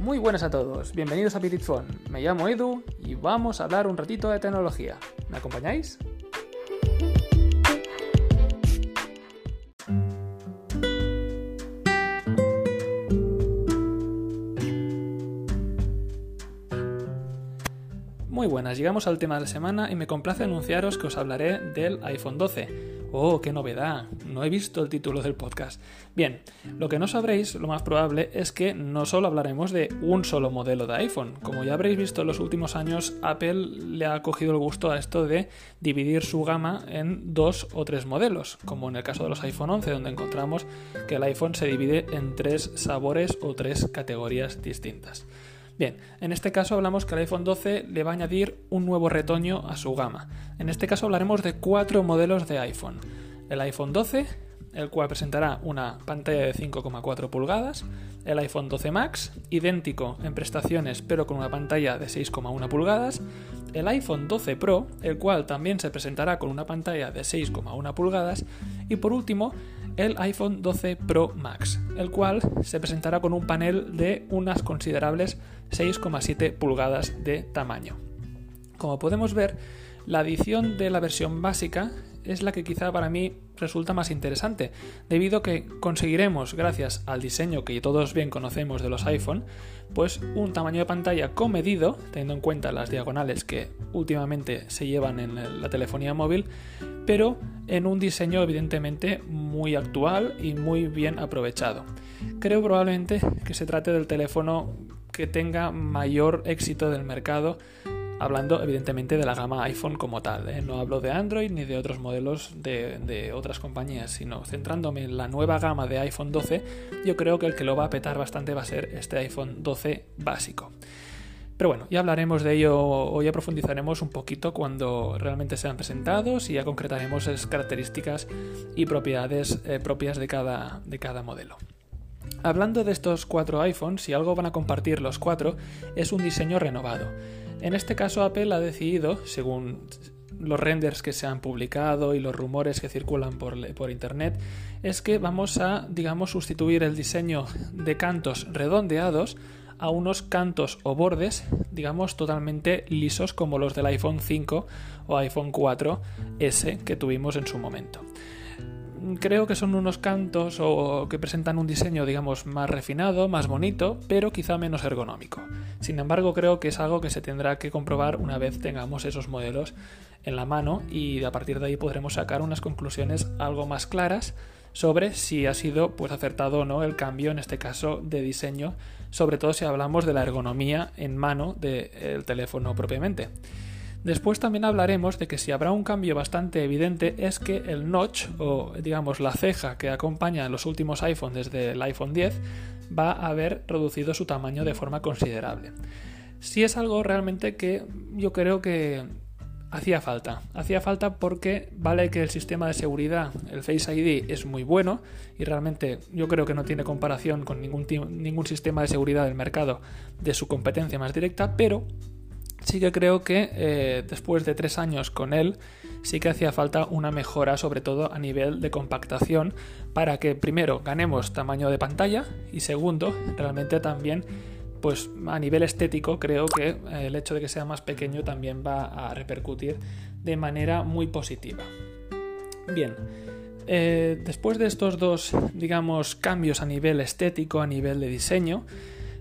Muy buenas a todos, bienvenidos a Phone. Me llamo Edu y vamos a hablar un ratito de tecnología. ¿Me acompañáis? Muy buenas, llegamos al tema de la semana y me complace anunciaros que os hablaré del iPhone 12 Oh, qué novedad. No he visto el título del podcast. Bien, lo que no sabréis, lo más probable, es que no solo hablaremos de un solo modelo de iPhone. Como ya habréis visto en los últimos años, Apple le ha cogido el gusto a esto de dividir su gama en dos o tres modelos, como en el caso de los iPhone 11, donde encontramos que el iPhone se divide en tres sabores o tres categorías distintas. Bien, en este caso hablamos que el iPhone 12 le va a añadir un nuevo retoño a su gama. En este caso hablaremos de cuatro modelos de iPhone. El iPhone 12, el cual presentará una pantalla de 5,4 pulgadas, el iPhone 12 Max, idéntico en prestaciones pero con una pantalla de 6,1 pulgadas, el iPhone 12 Pro, el cual también se presentará con una pantalla de 6,1 pulgadas, y por último el iPhone 12 Pro Max, el cual se presentará con un panel de unas considerables 6,7 pulgadas de tamaño. Como podemos ver, la edición de la versión básica es la que quizá para mí resulta más interesante, debido a que conseguiremos, gracias al diseño que todos bien conocemos de los iPhone, pues un tamaño de pantalla comedido, teniendo en cuenta las diagonales que últimamente se llevan en la telefonía móvil, pero en un diseño evidentemente muy actual y muy bien aprovechado. Creo probablemente que se trate del teléfono que tenga mayor éxito del mercado hablando evidentemente de la gama iPhone como tal. ¿eh? No hablo de Android ni de otros modelos de, otras compañías, sino centrándome en la nueva gama de iPhone 12, yo creo que el que lo va a petar bastante va a ser este iPhone 12 básico. Pero bueno, ya hablaremos de ello o ya profundizaremos un poquito cuando realmente sean presentados y ya concretaremos características y propiedades eh, propias de cada, de cada modelo. Hablando de estos cuatro iPhones, si algo van a compartir los cuatro, es un diseño renovado. En este caso Apple ha decidido, según los renders que se han publicado y los rumores que circulan por, internet es que vamos a, digamos, sustituir el diseño de cantos redondeados a unos cantos o bordes, digamos, totalmente lisos como los del iPhone 5 o iPhone 4S que tuvimos en su momento creo que son unos cantos o que presentan un diseño, digamos, más refinado, más bonito, pero quizá menos ergonómico. Sin embargo, creo que es algo que se tendrá que comprobar una vez tengamos esos modelos en la mano y a partir de ahí podremos sacar unas conclusiones algo más claras sobre si ha sido pues acertado o no el cambio en este caso de diseño, sobre todo si hablamos de la ergonomía en mano del teléfono propiamente. Después también hablaremos de que si habrá un cambio bastante evidente es que el notch o digamos la ceja que acompaña a los últimos iPhone desde el iPhone 10 va a haber reducido su tamaño de forma considerable. Si es algo realmente que yo creo que hacía falta. Hacía falta porque vale que el sistema de seguridad, el Face ID, es muy bueno y realmente yo creo que no tiene comparación con ningún, ningún sistema de seguridad del mercado de su competencia más directa, pero sí que creo que eh, después de tres años con él, sí que hacía falta una mejora, sobre todo a nivel de compactación, para que primero ganemos tamaño de pantalla y segundo, realmente también, pues a nivel estético, creo que eh, el hecho de que sea más pequeño también va a repercutir de manera muy positiva. Bien. Eh, después de estos dos, digamos, cambios a nivel estético, a nivel de diseño,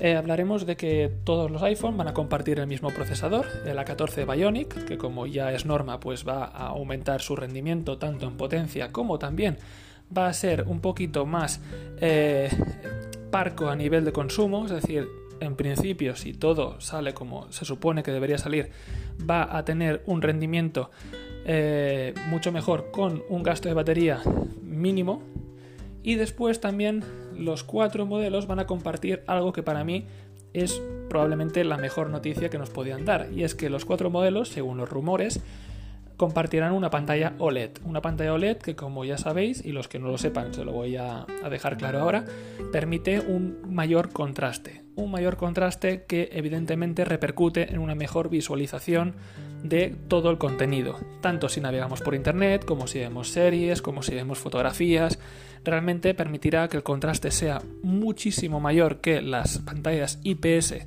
eh, hablaremos de que todos los iPhone van a compartir el mismo procesador, el A14 Bionic, que como ya es norma, pues va a aumentar su rendimiento tanto en potencia como también va a ser un poquito más eh, parco a nivel de consumo, es decir, en principio, si todo sale como se supone que debería salir, va a tener un rendimiento eh, mucho mejor con un gasto de batería mínimo. Y después también los cuatro modelos van a compartir algo que para mí es probablemente la mejor noticia que nos podían dar, y es que los cuatro modelos, según los rumores, compartirán una pantalla OLED. Una pantalla OLED que, como ya sabéis, y los que no lo sepan, se lo voy a, dejar claro ahora, permite un mayor contraste. Un mayor contraste que evidentemente repercute en una mejor visualización de todo el contenido, tanto si navegamos por internet, como si vemos series, como si vemos fotografías. Realmente permitirá que el contraste sea muchísimo mayor que las pantallas IPS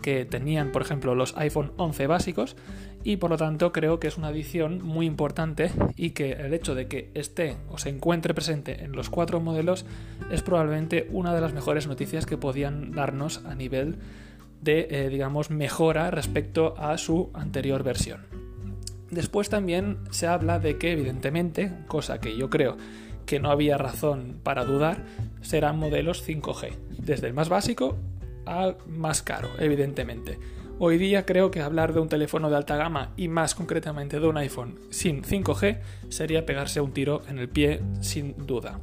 que tenían, por ejemplo, los iPhone 11 básicos y por lo tanto creo que es una adición muy importante y que el hecho de que esté o se encuentre presente en los cuatro modelos es probablemente una de las mejores noticias que podían darnos a nivel de, eh, digamos, mejora respecto a su anterior versión. Después también se habla de que, evidentemente, cosa que yo creo que no había razón para dudar, serán modelos 5G, desde el más básico al más caro, evidentemente. Hoy día creo que hablar de un teléfono de alta gama y más concretamente de un iPhone sin 5G sería pegarse un tiro en el pie sin duda.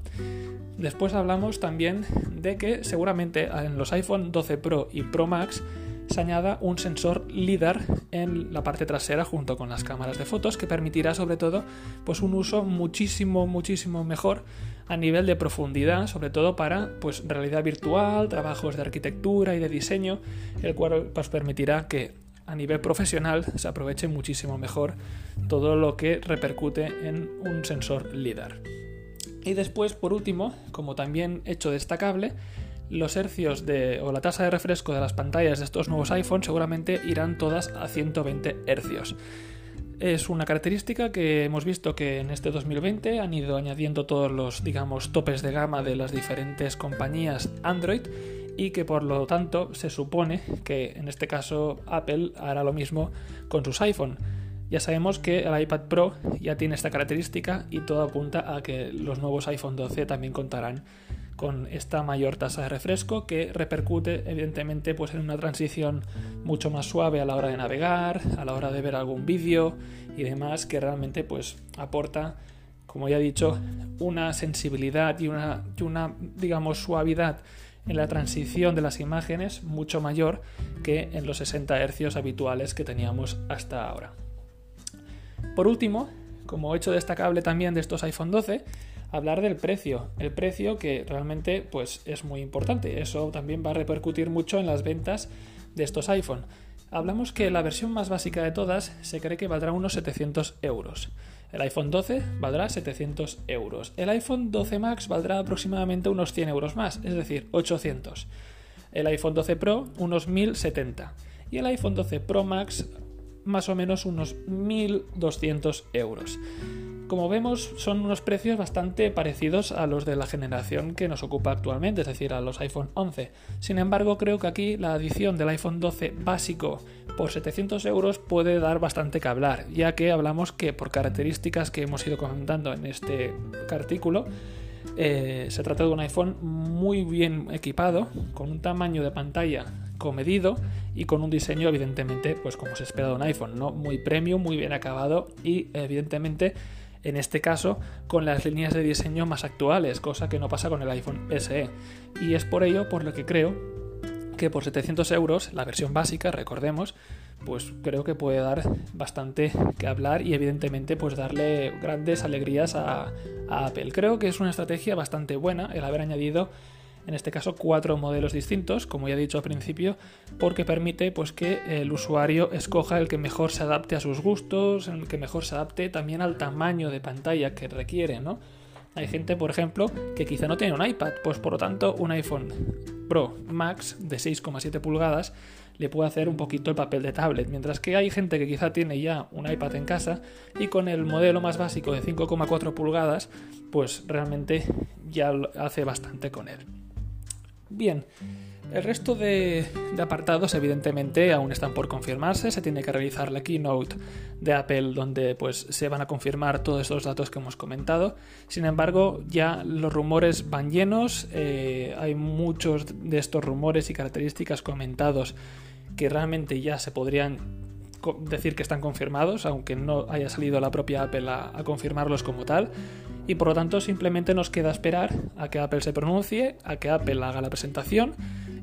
Después hablamos también de que seguramente en los iPhone 12 Pro y Pro Max se añada un sensor LIDAR en la parte trasera junto con las cámaras de fotos que permitirá sobre todo pues un uso muchísimo muchísimo mejor a nivel de profundidad sobre todo para pues realidad virtual trabajos de arquitectura y de diseño el cual pues permitirá que a nivel profesional se aproveche muchísimo mejor todo lo que repercute en un sensor LIDAR. Y después, por último, como también hecho destacable, los hercios de, o la tasa de refresco de las pantallas de estos nuevos iPhones seguramente irán todas a 120 hercios. Es una característica que hemos visto que en este 2020 han ido añadiendo todos los, digamos, topes de gama de las diferentes compañías Android y que por lo tanto se supone que en este caso Apple hará lo mismo con sus iPhone. Ya sabemos que el iPad Pro ya tiene esta característica y todo apunta a que los nuevos iPhone 12 también contarán con esta mayor tasa de refresco que repercute evidentemente pues en una transición mucho más suave a la hora de navegar, a la hora de ver algún vídeo y demás que realmente pues aporta como ya he dicho una sensibilidad y una, y una digamos suavidad en la transición de las imágenes mucho mayor que en los 60 Hz habituales que teníamos hasta ahora. Por último, como hecho destacable también de estos iPhone 12, hablar del precio. El precio que realmente pues, es muy importante. Eso también va a repercutir mucho en las ventas de estos iPhone. Hablamos que la versión más básica de todas se cree que valdrá unos 700 euros. El iPhone 12 valdrá 700 euros. El iPhone 12 Max valdrá aproximadamente unos 100 euros más, es decir, 800. El iPhone 12 Pro unos 1070. Y el iPhone 12 Pro Max más o menos unos 1.200 euros. Como vemos, son unos precios bastante parecidos a los de la generación que nos ocupa actualmente, es decir, a los iPhone 11. Sin embargo, creo que aquí la adición del iPhone 12 básico por 700 euros puede dar bastante que hablar, ya que hablamos que por características que hemos ido comentando en este artículo, eh, se trata de un iPhone muy bien equipado, con un tamaño de pantalla comedido y con un diseño evidentemente, pues como se espera de un iPhone, ¿no? Muy premium, muy bien acabado y evidentemente en este caso con las líneas de diseño más actuales, cosa que no pasa con el iPhone SE. Y es por ello por lo que creo que por 700 euros, la versión básica, recordemos, pues creo que puede dar bastante que hablar y evidentemente pues darle grandes alegrías a, a Apple. Creo que es una estrategia bastante buena el haber añadido en este caso cuatro modelos distintos, como ya he dicho al principio, porque permite pues, que el usuario escoja el que mejor se adapte a sus gustos, el que mejor se adapte también al tamaño de pantalla que requiere, ¿no? Hay gente, por ejemplo, que quizá no tiene un iPad, pues por lo tanto un iPhone Pro Max de 6,7 pulgadas le puede hacer un poquito el papel de tablet, mientras que hay gente que quizá tiene ya un iPad en casa y con el modelo más básico de 5,4 pulgadas, pues realmente ya hace bastante con él. Bien, el resto de, apartados evidentemente aún están por confirmarse, se tiene que realizar la keynote de Apple donde pues se van a confirmar todos estos datos que hemos comentado. Sin embargo, ya los rumores van llenos, eh, hay muchos de estos rumores y características comentados que realmente ya se podrían decir que están confirmados, aunque no haya salido la propia Apple a confirmarlos como tal y por lo tanto simplemente nos queda esperar a que Apple se pronuncie, a que Apple haga la presentación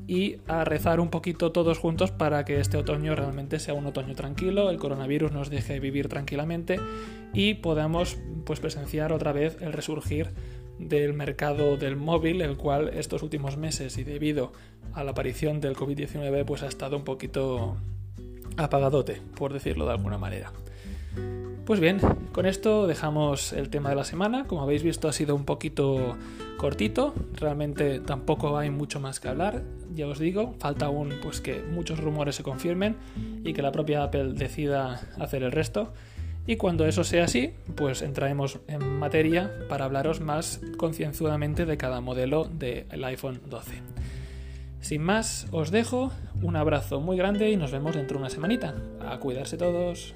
y a rezar un poquito todos juntos para que este otoño realmente sea un otoño tranquilo, el coronavirus nos deje vivir tranquilamente y podamos pues presenciar otra vez el resurgir del mercado del móvil, el cual estos últimos meses y debido a la aparición del COVID-19 pues ha estado un poquito apagadote, por decirlo de alguna manera. Pues bien, con esto dejamos el tema de la semana. Como habéis visto ha sido un poquito cortito, realmente tampoco hay mucho más que hablar. Ya os digo, falta aún pues que muchos rumores se confirmen y que la propia Apple decida hacer el resto. Y cuando eso sea así, pues entraremos en materia para hablaros más concienzudamente de cada modelo del iPhone 12. Sin más, os dejo un abrazo muy grande y nos vemos dentro de una semanita. A cuidarse todos.